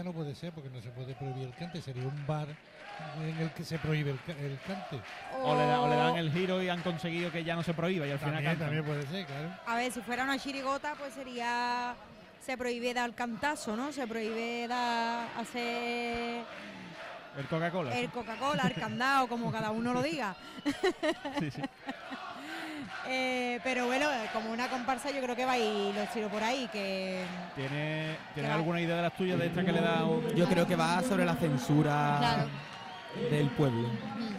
discoteca no puede ser porque no se puede prohibir el cante, sería un bar en el que se prohíbe el, el cante. O, le, o, le, dan el giro y han conseguido que ya no se prohíba y al también, final También puede ser, claro. A ver, si fuera una chirigota, pues sería... Se prohíbe dar cantazo, ¿no? Se prohíbe dar, hacer... El Coca-Cola. El. Coca-Cola, el candado, como cada uno lo diga. Sí, sí. Eh, pero bueno, como una comparsa yo creo que va a ir los tiros por ahí, que... ¿Tiene, ¿tiene va? alguna idea de las tuyas de esta que le da un Yo creo que va sobre la censura Claro. del pueblo.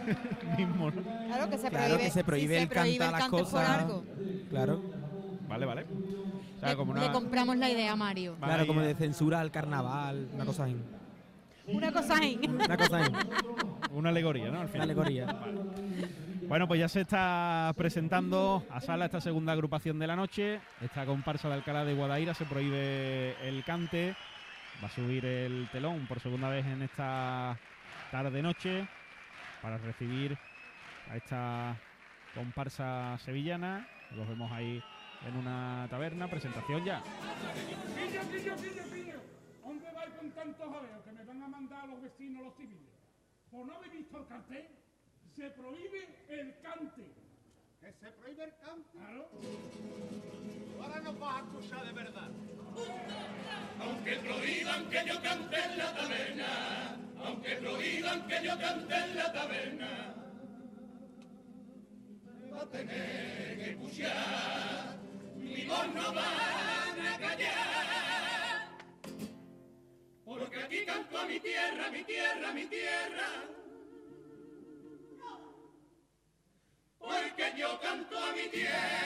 mismo? ¿no? Claro que se Claro prohíbe, que se prohíbe si el cantar las cosas. Claro. Vale, vale. O sea, Le, como le una, compramos la idea a Mario. Vale, Claro, como de censura al carnaval, una cosa así. Una cosa ahí. Una cosa así. una alegoría, ¿no? Al Una final. alegoría. Bueno, pues ya se está presentando a sala esta segunda agrupación de la noche. Esta comparsa de Alcalá de Guadaira se prohíbe el cante. Va a subir el telón por segunda vez en esta tarde-noche para recibir a esta comparsa sevillana. Los vemos ahí en una taberna. Presentación ya. ¿Dónde vais con tantos jaleos que me van a mandar los vecinos los civiles? ¿Por no habéis visto el cartel? Se prohíbe el cante. ¿Que se prohíbe el cante? Claro. Ahora nos vas a escuchar de verdad. Aunque prohíban que yo cante en la taberna, aunque prohíban que yo cante en la taberna, va a tener que escuchar, mi voz no van a callar. Porque aquí canto a mi tierra, mi tierra, mi tierra. Porque yo canto a mi tierra.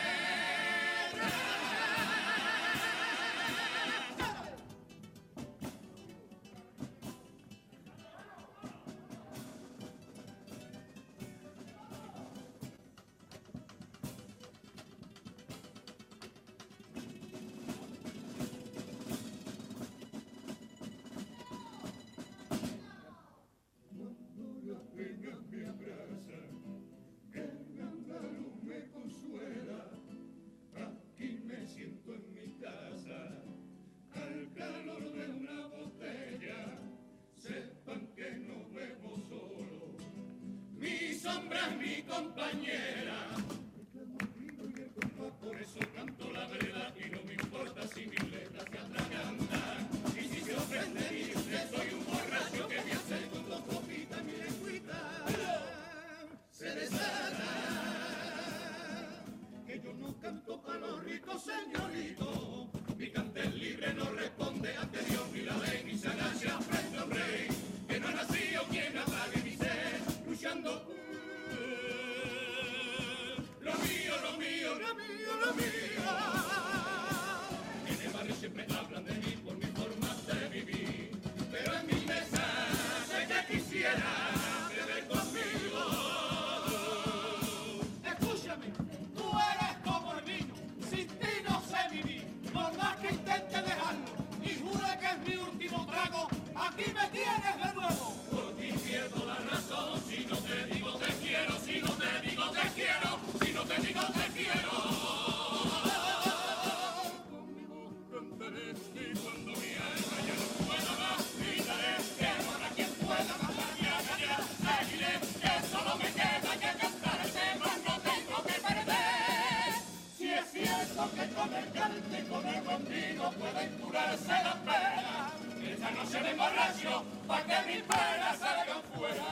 Esta noche me emborracho que mis penas salgan fuera.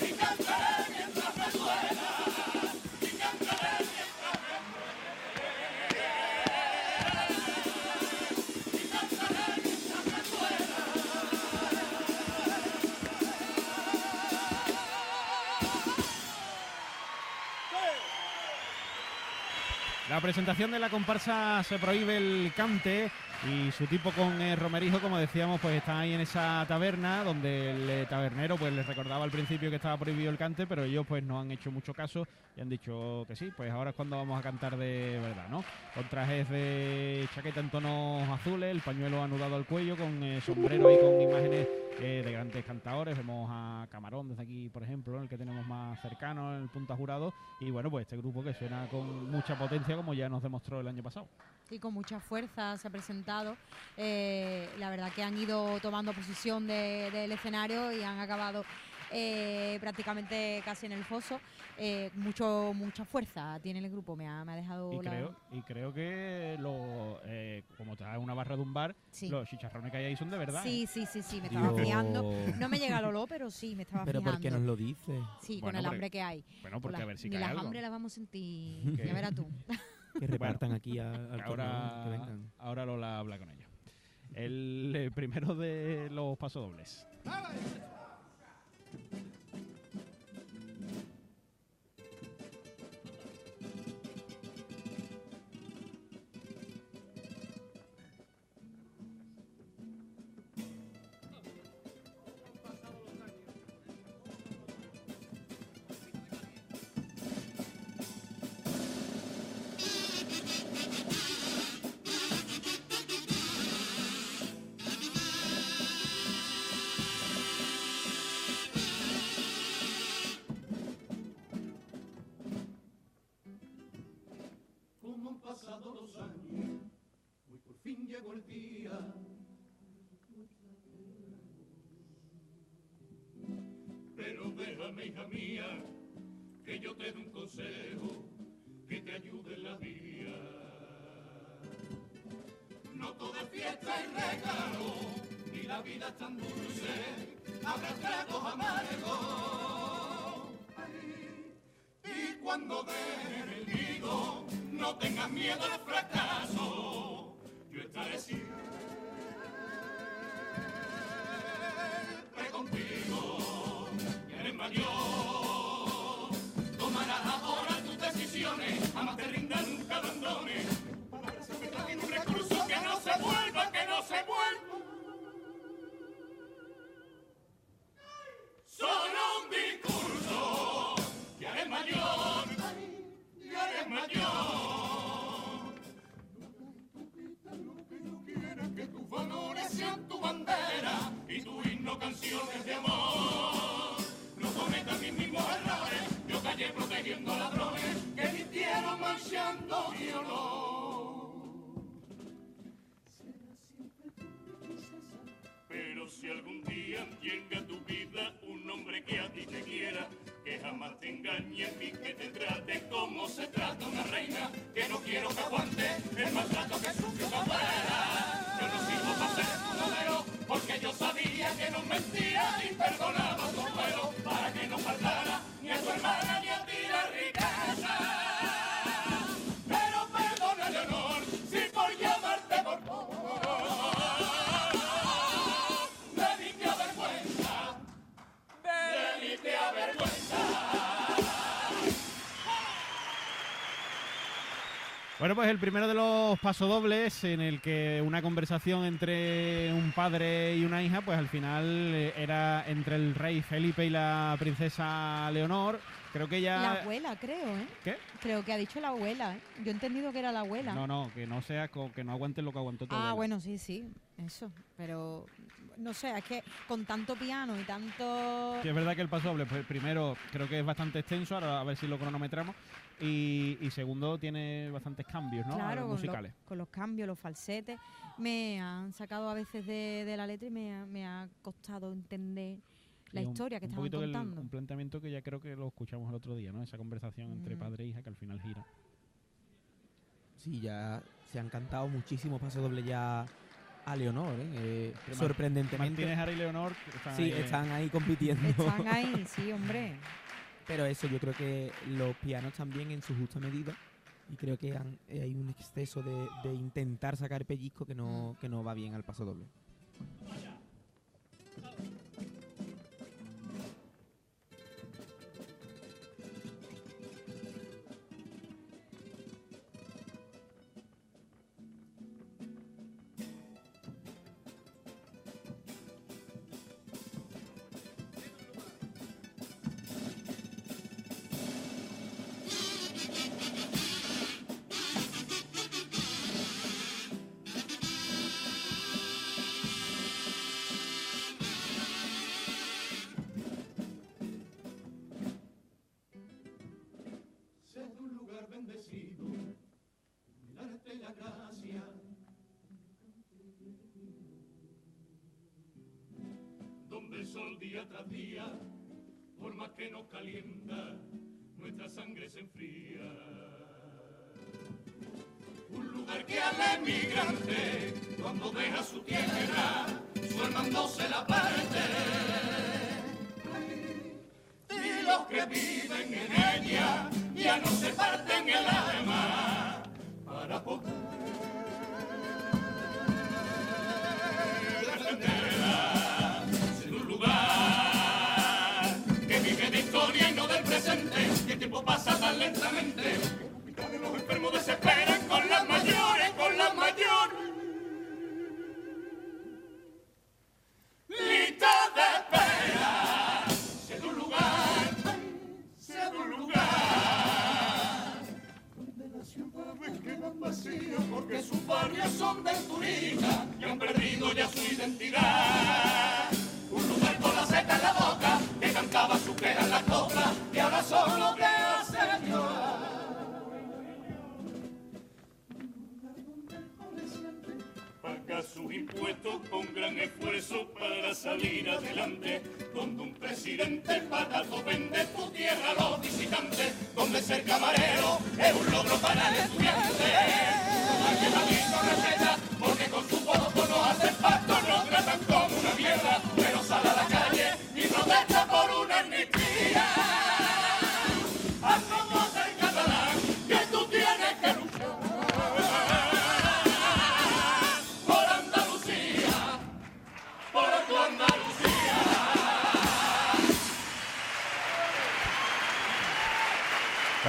Mientras me. La presentación de la comparsa se prohíbe el cante y su tipo con eh, Romerijo, como decíamos, pues está ahí en esa taberna donde el eh, tabernero pues les recordaba al principio que estaba prohibido el cante, pero ellos pues no han hecho mucho caso y han dicho que sí, pues ahora es cuando vamos a cantar de verdad, ¿no? Con trajes de chaqueta en tonos azules, el pañuelo anudado al cuello, con eh, sombrero ahí con imágenes eh, de grandes cantadores. Vemos a Camarón desde aquí, por ejemplo, el que tenemos más cercano, en el Punta Jurado. Y bueno, pues este grupo que suena con mucha potencia, como ya nos demostró el año pasado. Y con mucha fuerza se presenta adelantado. Eh, la verdad que han ido tomando posición de- del escenario y han acabado eh, prácticamente casi en el foso. Eh, mucho mucha fuerza tiene el grupo, me ha, me ha dejado Y la- creo, y creo que lo, eh, como está en una barra de un bar, Sí. los chicharrones que hay ahí son de verdad. Sí, ¿eh? sí, sí, sí, me estaba Dios. fijando. No me llega el olor, pero sí, me estaba Pero fijando. ¿por qué nos lo dice? Sí, Bueno, con el porque- hambre que hay. Bueno, porque Con a la- ver si Ni cae las algo. hambre las vamos a sentir. Ya verás tú. Que repartan aquí a- al Ahora, torneo, que vengan. ahora Lola habla con ellos. El eh, primero de los pasodobles. Déjame, hija mía, que yo te dé un consejo que te ayude en la vida. No todo es fiesta y regalo, ni la vida es tan dulce, habrá tragos amargos. Y cuando den el nido, no tengas miedo al fracaso, se vuelva. Solo un discurso, ya eres mayor, ya eres mayor. Lo que yo quiera que tus valores sean tu bandera y tu himno canciones de amor. No cometas mis mismos errores, yo callé protegiendo a ladrones que mintieron manchando mi honor. Si algún día llega a tu vida un hombre que a ti te quiera, que jamás te engañe ni que te trate como se trata una reina, que no quiero que aguante el maltrato que sufrió tu abuela. Yo no sirvo para ser tu modelo, porque yo sabía que no mentía ni perdonaba tu para que no faltara ni a tu hermana ni a ti la riqueza. El primero de los pasodobles en el que una conversación entre un padre y una hija, pues al final eh, era entre el rey Felipe y la princesa Leonor. Creo que ya... La abuela, creo, ¿eh? ¿Qué? Creo que ha dicho la abuela, ¿eh? Yo he entendido que era la abuela. No, no, que no sea que no aguante lo que aguantó tu Ah, abuela. bueno, sí, sí, eso. Pero no sé, es que con tanto piano y tanto. Sí, es verdad que el pasodoble, pues primero creo que es bastante extenso, ahora a ver si lo cronometramos. Y, y segundo tiene bastantes cambios, ¿no? Claro, con los, musicales. con los cambios, los falsetes, me han sacado a veces de, de la letra y me ha, me ha costado entender la Y un- historia que un estaban poquito el- contando. un planteamiento que ya creo que lo escuchamos el otro día, ¿no? Esa conversación entre Mm. padre e hija que al final gira. Sí, ya se han cantado muchísimos pasos doble ya a Leonor, ¿eh? Eh, sorprendentemente. Martínez, Ara y Leonor están sí, ahí, están ahí compitiendo. Están ahí, sí, hombre. Pero eso, yo creo que los pianos también en su justa medida. Y creo que han- eh, hay un exceso de, de intentar sacar pellizco que no, que no va bien al paso doble. Día tras día, por más que nos calienta, nuestra sangre se enfría. Un lugar que al emigrante, cuando deja su tierra, su hermano la parte. Y los que viven en ella ya no se los enfermos desesperan con las mayores, con las mayores. Lista de espera, sé de un lugar, sé de un lugar donde las ciudades quedan vacías porque sus barrios son del turista y han perdido ya su identidad. Sus impuestos con gran esfuerzo para salir adelante. Donde un presidente patazo vende tu tierra a los visitantes. Donde ser camarero es un logro para el estudiante.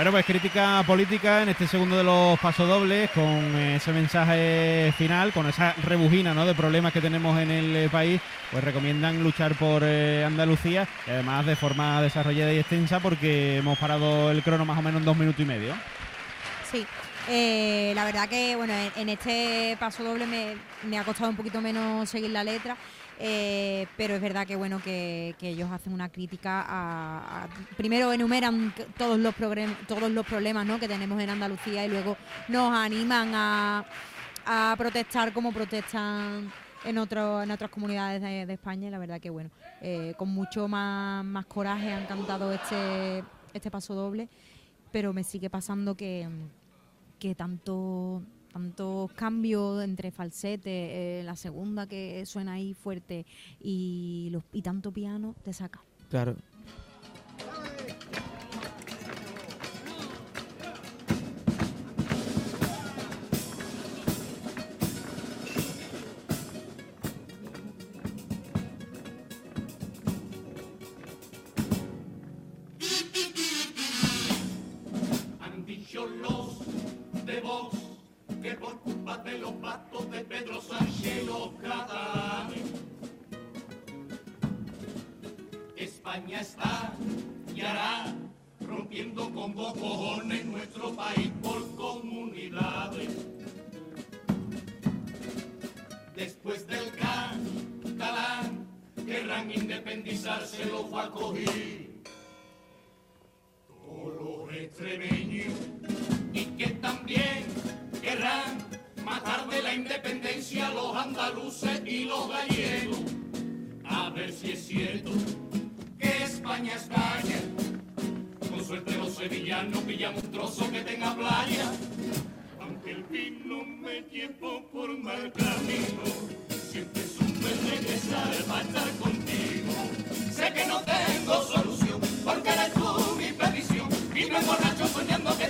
Bueno, pues crítica política en este segundo de los pasodobles, con eh, ese mensaje final, con esa rebujina ¿no? de problemas que tenemos en el eh, país, pues recomiendan luchar por eh, Andalucía y además de forma desarrollada y extensa porque hemos parado el crono más o menos en dos minutos y medio. Sí, eh, la verdad que bueno, en, este paso doble me, ha costado un poquito menos seguir la letra, eh, pero es verdad que bueno que, ellos hacen una crítica a, primero enumeran todos los todos los problemas ¿no? que tenemos en Andalucía y luego nos animan a, protestar como protestan en otro, en otras comunidades de, España la verdad que bueno eh, con mucho más, más coraje han cantado este este paso doble pero me sigue pasando que, que tanto tantos cambios entre falsete, eh, la segunda que suena ahí fuerte y, los, y tanto piano te saca. Claro. Que por culpa de los pactos de Pedro Sánchez los España está y hará rompiendo con dos cojones nuestro país por comunidades. Después del catalán querrán independizarse los coger todos los extremeños y que también querrán matar de la independencia los andaluces y los gallegos. A ver si es cierto que España, España, con suerte los sevillanos pillan un trozo que tenga playa. Aunque el vino me llevó por mal camino, siempre supe regresar para estar contigo. Sé que no tengo solución, porque eres tú mi perdición. Y me emborracho soñando que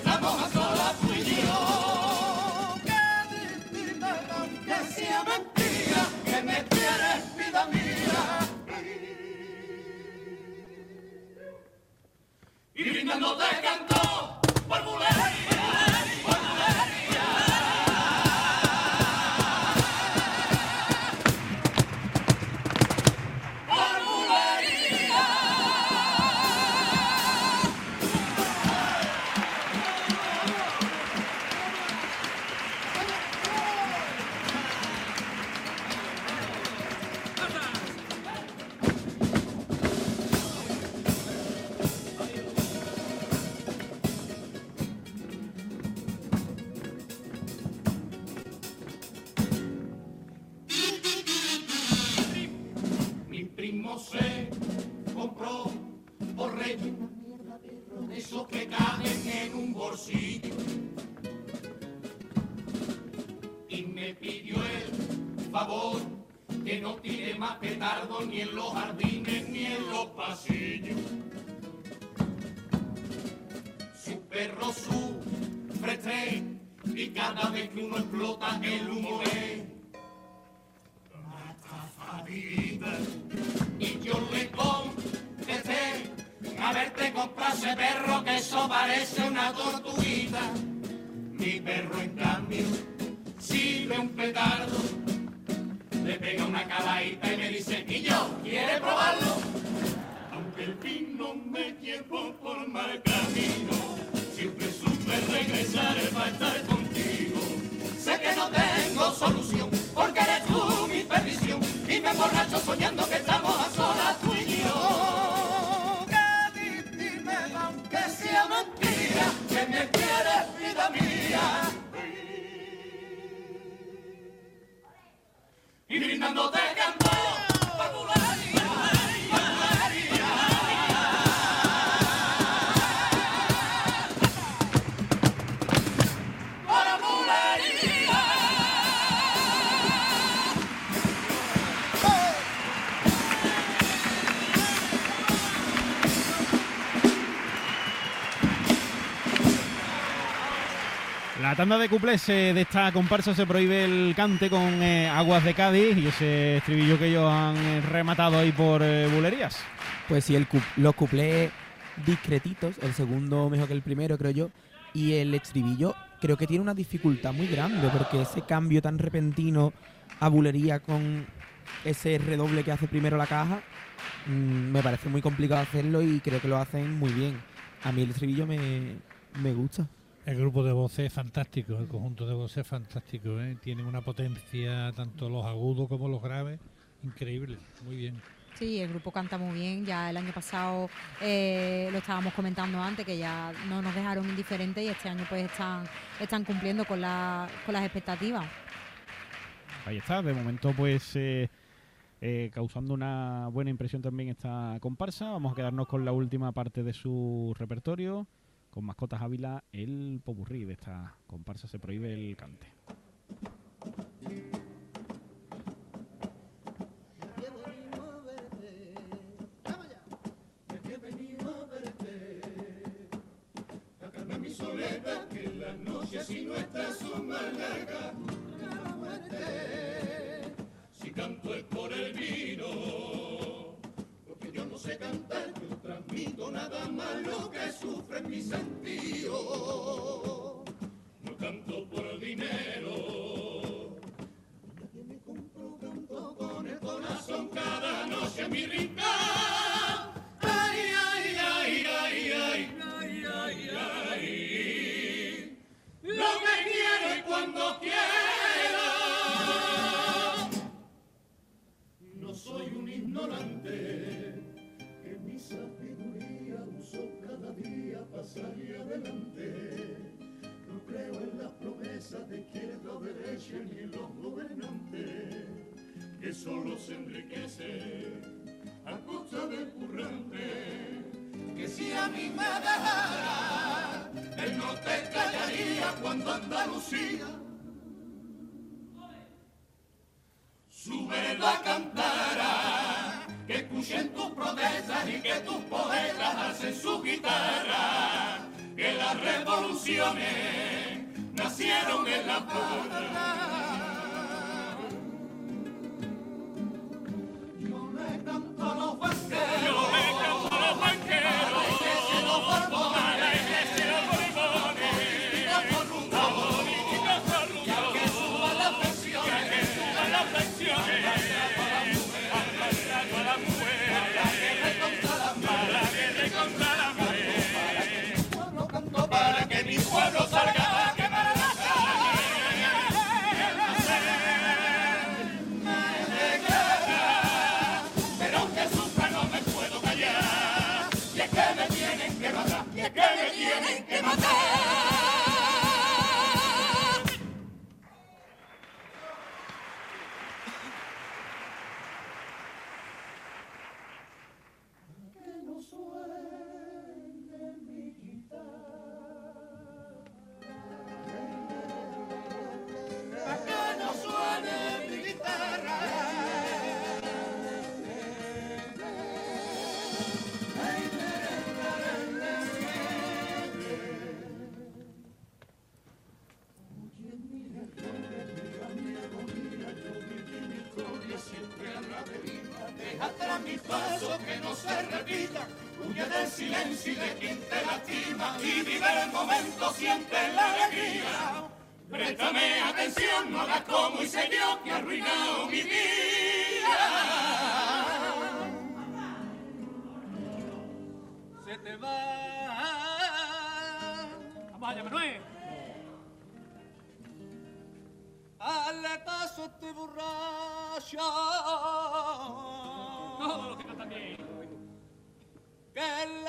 Y brindando te canto por reyes esos que caben en un bolsillo. Y me pidió el favor que no tire más petardo ni en los jardines ni en los pasillos. Su perro sufre y cada vez que uno explota el humo es ese perro que eso parece una tortuguita. Mi perro en cambio, si ve un petardo, le pega una caladita y me dice, niño, ¿quiere probarlo? Aunque el vino me llevó por mal camino, siempre supe regresar para estar contigo. Sé que no tengo solución, porque eres tú mi perdición, tanda de cuplés eh, de esta comparsa se prohíbe el cante con eh, Aguas de Cádiz y ese estribillo que ellos han eh, rematado ahí por eh, bulerías. Pues sí, el cu- los cuplés discretitos, el segundo mejor que el primero, creo yo. Y el estribillo creo que tiene una dificultad muy grande, porque ese cambio tan repentino a bulería con ese redoble que hace primero la caja, mm, me parece muy complicado hacerlo y creo que lo hacen muy bien. A mí el estribillo me, me gusta. El grupo de voces es fantástico, el conjunto de voces es fantástico, ¿eh? tienen una potencia, tanto los agudos como los graves, increíble, muy bien. Sí, el grupo canta muy bien. Ya el año pasado eh, lo estábamos comentando antes, que ya no nos dejaron indiferentes y este año pues están, están cumpliendo con, la, con las expectativas. Ahí está, de momento pues eh, eh, causando una buena impresión también esta comparsa. Vamos a quedarnos con la última parte de su repertorio, con Mascotas Ávila, el popurrí de esta comparsa se prohíbe el cante. si no está son más largas que la muerte. Si canto es por el vino, sé cantar, yo transmito nada más lo que sufre mi sentido. No canto por dinero, nadie me compró, canto con el corazón cada noche en mi rincón. Ay, ay, ay, ay, ay. Ay, ay. Lo que quiero y cuando quiero. No soy un ignorante, para salir adelante. No creo en las promesas de izquierda o derecha ni en los gobernantes, que solo se enriquece a costa del currante que si a mí me dejara, él no te callaría cuando Andalucía su verdad cantara, que escuchen tus protestas y que tus poetas hacen su guitarra, que las revoluciones nacieron en la puerta.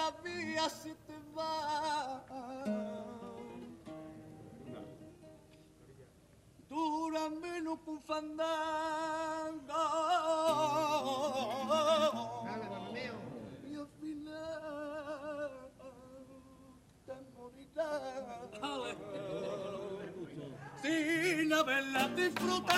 La vía se te va. Dura menos que un fandango. Y al final te morirás sin haberla disfrutado.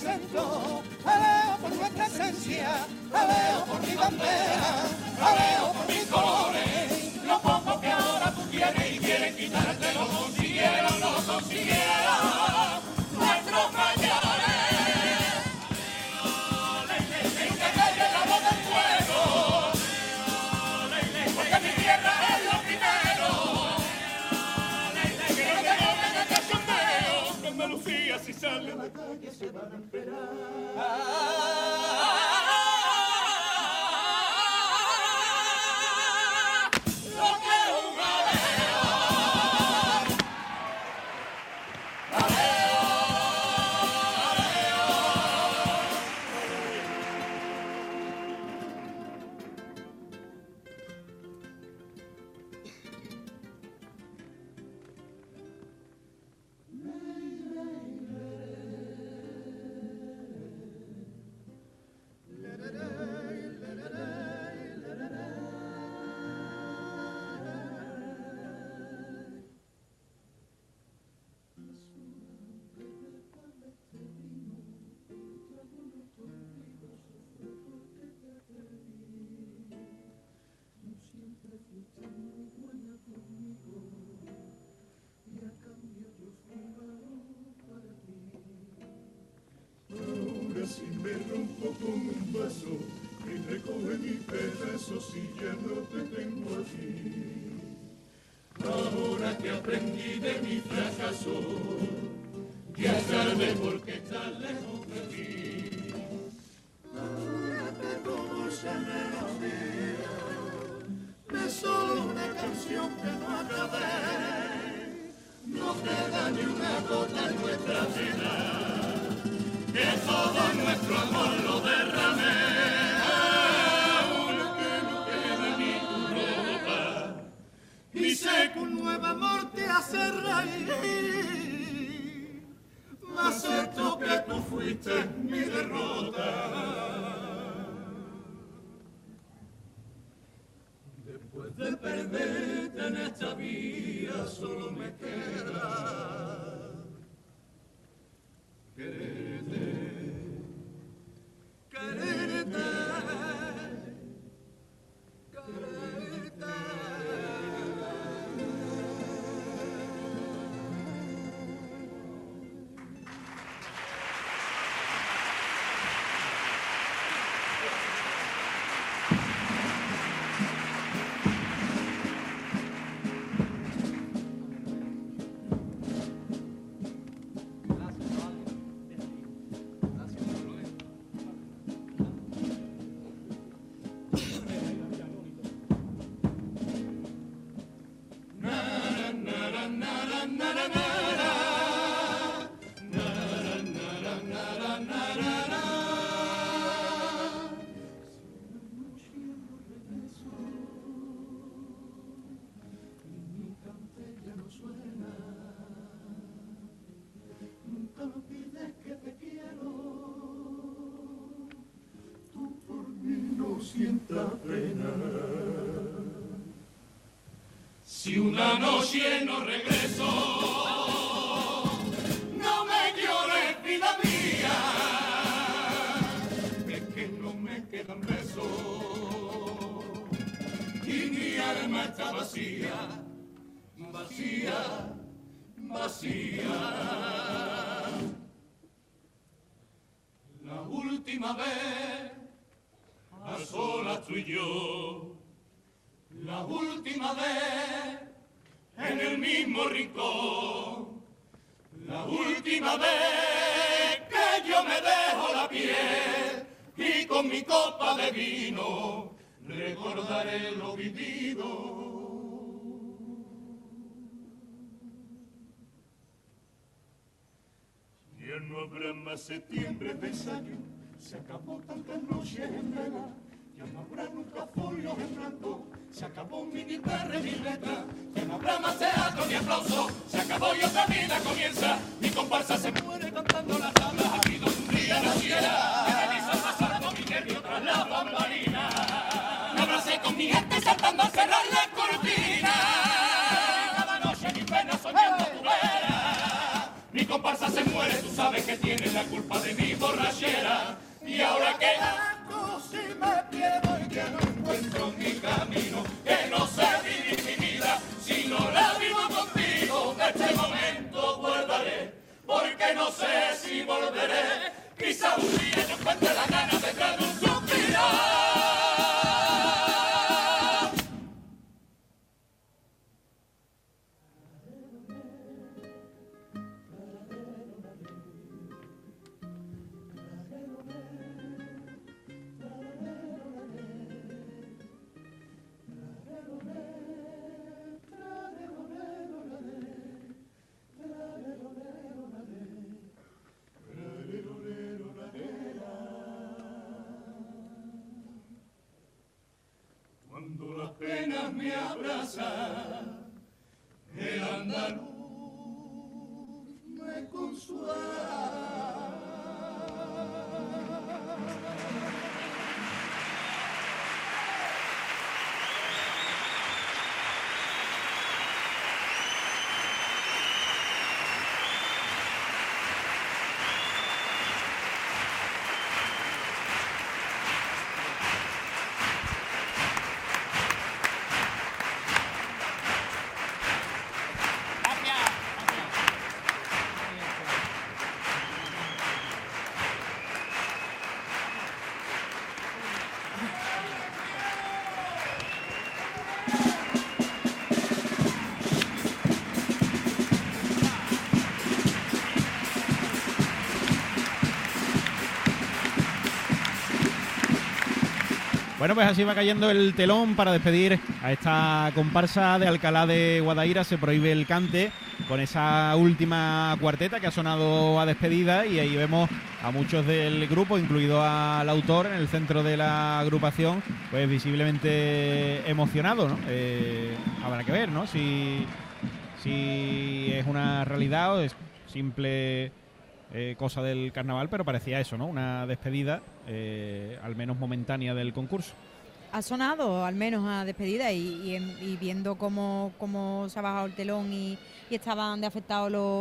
Acento, aleo por nuestra esencia, aleo por mi bandera, aleo por mis colores. Lo poco que ahora tú tienes y quieren quitarte lo consiguieron, lo consiguieron Andalucía me rompo con un vaso y recoge mi pedazo si ya no te tengo aquí. Ahora que aprendí de mi fracaso, ya sabes por qué estás lejos de mí. Ahora te como melodía de solo una canción que no acabé. No queda ni una gota en nuestra vida que todo nuestro amor lo derramé. Ahora que no queda ni tu ropa, y sé que un nuevo amor te hace reír. Más cierto que tú fuiste mi derrota. Después de perderte en esta vida, solo me queda Si una noche no regreso, no me llores, vida mía, es que no me quedan besos y mi alma está vacía, vacía, vacía. La última vez, a solas tú y yo, la última vez en el mismo rincón. La última vez que yo me dejo la piel y con mi copa de vino recordaré lo vivido. Ya no habrá más septiembre de ensayo, se acabó tantas noches en vela, ya no habrá nunca folios en blanco, se acabó mi guitarra y mi letra, ya no habrá más teatro ni aplauso, se acabó y otra vida comienza, mi comparsa se muere cantando las tablas, aquí donde un día naciera, la me abracé con mi gente saltando al cerrar la cortina, cada noche mi pena soñando mi comparsa se muere, tú sabes que tienes la culpa de mi borrachera. Y ahora que me abrazan, Bueno, pues así va cayendo el telón para despedir a esta comparsa de Alcalá de Guadaira. Se prohíbe el cante con esa última cuarteta que ha sonado a despedida y ahí vemos a muchos del grupo, incluido al autor en el centro de la agrupación, pues visiblemente emocionado, ¿no? Eh, habrá que ver, ¿no? Si, si es una realidad o es simple eh, cosa del carnaval, pero parecía eso, ¿no? Una despedida, eh, al menos momentánea, del concurso. Ha sonado al menos a despedida y, y y viendo cómo, cómo se ha bajado el telón y, y estaban de afectados los